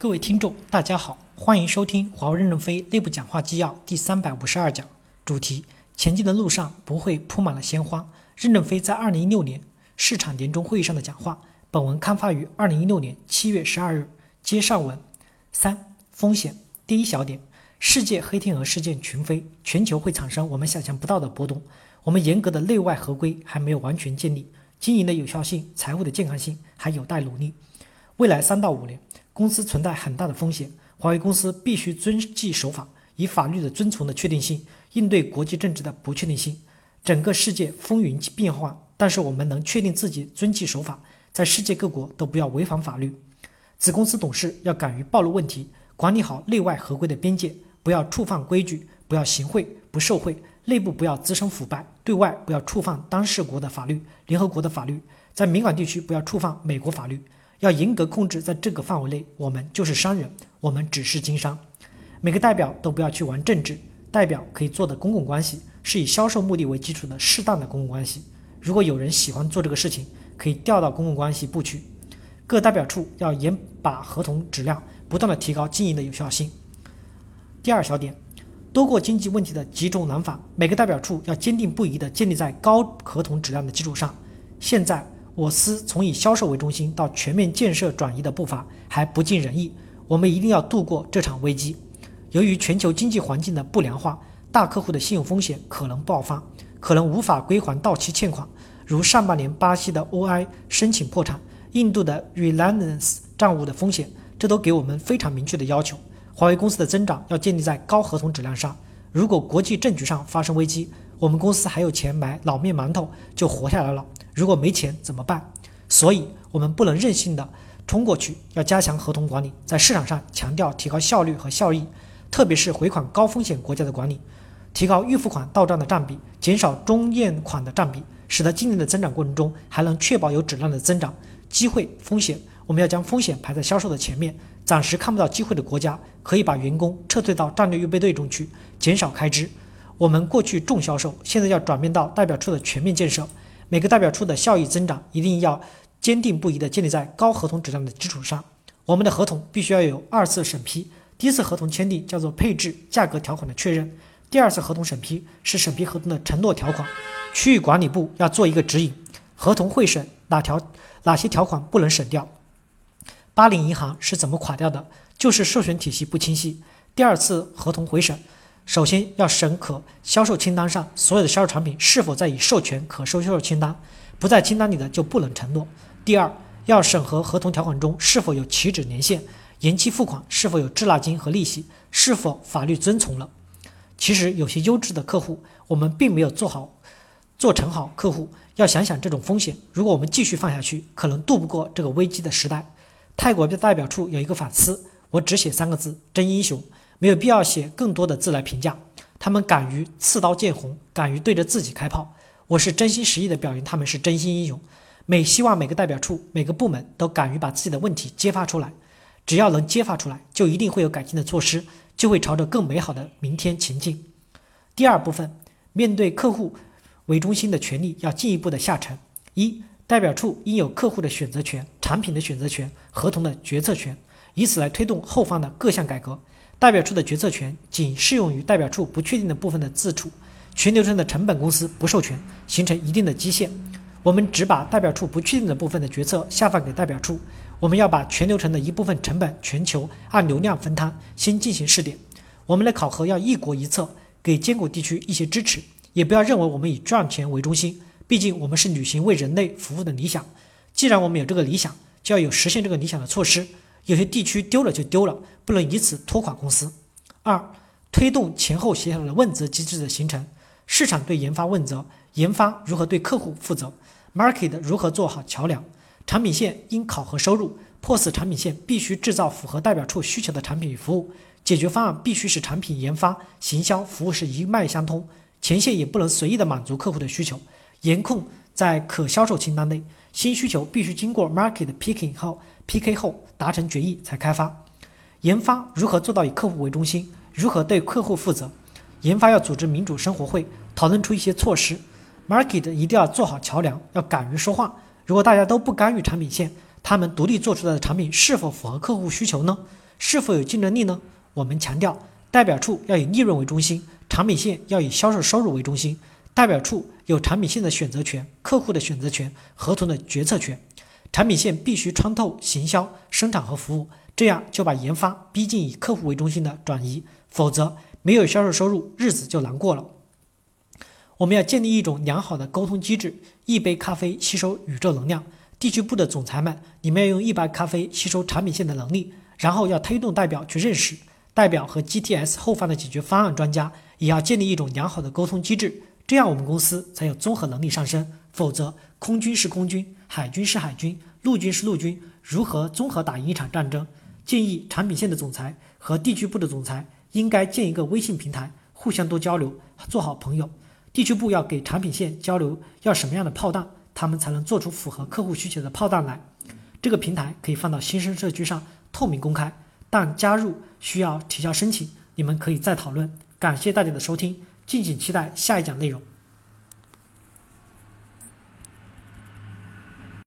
各位听众，大家好，欢迎收听华为任正非内部讲话纪要第三百五十二讲，主题：前进的路上不会铺满了鲜花。任正非在二零一六年市场年终会议上的讲话。本文刊发于二零一六年七月十二日。接上文三风险第一小点：世界黑天鹅事件群飞，全球会产生我们想象不到的波动。我们严格的内外合规还没有完全建立，经营的有效性、财务的健康性还有待努力。未来三到五年。公司存在很大的风险，华为公司必须遵纪守法，以法律的遵从的确定性应对国际政治的不确定性。整个世界风云变幻，但是我们能确定自己遵纪守法，在世界各国都不要违反法律。子公司董事要敢于暴露问题，管理好内外合规的边界，不要触犯规矩，不要行贿不受贿，内部不要滋生腐败，对外不要触犯当事国的法律、联合国的法律，在敏感地区不要触犯美国法律。要严格控制，在这个范围内，我们就是商人，我们只是经商。每个代表都不要去玩政治，代表可以做的公共关系是以销售目的为基础的适当的公共关系。如果有人喜欢做这个事情，可以调到公共关系部去。各代表处要严把合同质量，不断的提高经营的有效性。第二小点，多过经济问题的几种难法，每个代表处要坚定不移的建立在高合同质量的基础上。现在。我司从以销售为中心到全面建设转移的步伐还不尽人意，我们一定要度过这场危机。由于全球经济环境的不良化，大客户的信用风险可能爆发，可能无法归还到期欠款，如上半年巴西的 OI 申请破产，印度的 Reliance 账务的风险，这都给我们非常明确的要求。华为公司的增长要建立在高合同质量上。如果国际政局上发生危机，我们公司还有钱买老面馒头就活下来了。如果没钱怎么办？所以，我们不能任性的冲过去，要加强合同管理，在市场上强调提高效率和效益，特别是回款高风险国家的管理，提高预付款到账的占比，减少中验款的占比，使得今年的增长过程中还能确保有质量的增长。机会风险，我们要将风险排在销售的前面。暂时看不到机会的国家，可以把员工撤退到战略预备队中去，减少开支。我们过去重销售，现在要转变到代表处的全面建设。每个代表处的效益增长一定要坚定不移地建立在高合同质量的基础上。我们的合同必须要有二次审批，第一次合同签订叫做配置价格条款的确认，第二次合同审批是审批合同的承诺条款。区域管理部要做一个指引，合同会审哪条哪些条款不能省掉。巴林银行是怎么垮掉的？就是授权体系不清晰。第二次合同回审。首先要审核销售清单上所有的销售产品是否在已授权可收销售清单，不在清单里的就不能承诺。第二，要审核合同条款中是否有起止年限，延期付款是否有滞纳金和利息，是否法律遵从了。其实有些优质的客户，我们并没有做好做成好客户，要想想这种风险。如果我们继续放下去，可能渡不过这个危机的时代。泰国的代表处有一个反思，我只写三个字：真英雄。没有必要写更多的字来评价，他们敢于刺刀见红，敢于对着自己开炮。我是真心实意的表扬他们是真心英雄。每希望每个代表处、每个部门都敢于把自己的问题揭发出来，只要能揭发出来，就一定会有改进的措施，就会朝着更美好的明天前进。第二部分，面对客户为中心的权利要进一步的下沉。一，代表处应有客户的选择权、产品的选择权、合同的决策权，以此来推动后方的各项改革。代表处的决策权仅适用于代表处不确定的部分的自处，全流程的成本公司不授权，形成一定的基线。我们只把代表处不确定的部分的决策下放给代表处。我们要把全流程的一部分成本全球按流量分摊，先进行试点。我们的考核要一国一策，给艰苦地区一些支持，也不要认为我们以赚钱为中心。毕竟我们是履行为人类服务的理想。既然我们有这个理想，就要有实现这个理想的措施。有些地区丢了就丢了，不能以此拖垮公司。二、推动前后协调的问责机制的形成。市场对研发问责，研发如何对客户负责？Market 如何做好桥梁？产品线应考核收入，迫使产品线必须制造符合代表处需求的产品与服务。解决方案必须使产品研发、行销、服务是一脉相通。前线也不能随意的满足客户的需求，严控在可销售清单内。新需求必须经过 Market Picking 后。PK 后达成决议才开发，研发如何做到以客户为中心？如何对客户负责？研发要组织民主生活会，讨论出一些措施。Market 一定要做好桥梁，要敢于说话。如果大家都不干预产品线，他们独立做出来的产品是否符合客户需求呢？是否有竞争力呢？我们强调，代表处要以利润为中心，产品线要以销售收入为中心。代表处有产品线的选择权、客户的选择权、合同的决策权。产品线必须穿透行销、生产和服务，这样就把研发逼近以客户为中心的转移，否则没有销售收入，日子就难过了。我们要建立一种良好的沟通机制，一杯咖啡吸收宇宙能量。地区部的总裁们，你们要用一杯咖啡吸收产品线的能力，然后要推动代表去认识代表和 GTS 后方的解决方案专家，也要建立一种良好的沟通机制，这样我们公司才有综合能力上升。否则，空军是空军，海军是海军，陆军是陆军，如何综合打赢一场战争？建议产品线的总裁和地区部的总裁应该建一个微信平台，互相多交流，做好朋友。地区部要给产品线交流要什么样的炮弹，他们才能做出符合客户需求的炮弹来。这个平台可以放到新生社区上，透明公开，但加入需要提交申请。你们可以再讨论。感谢大家的收听，敬请期待下一讲内容。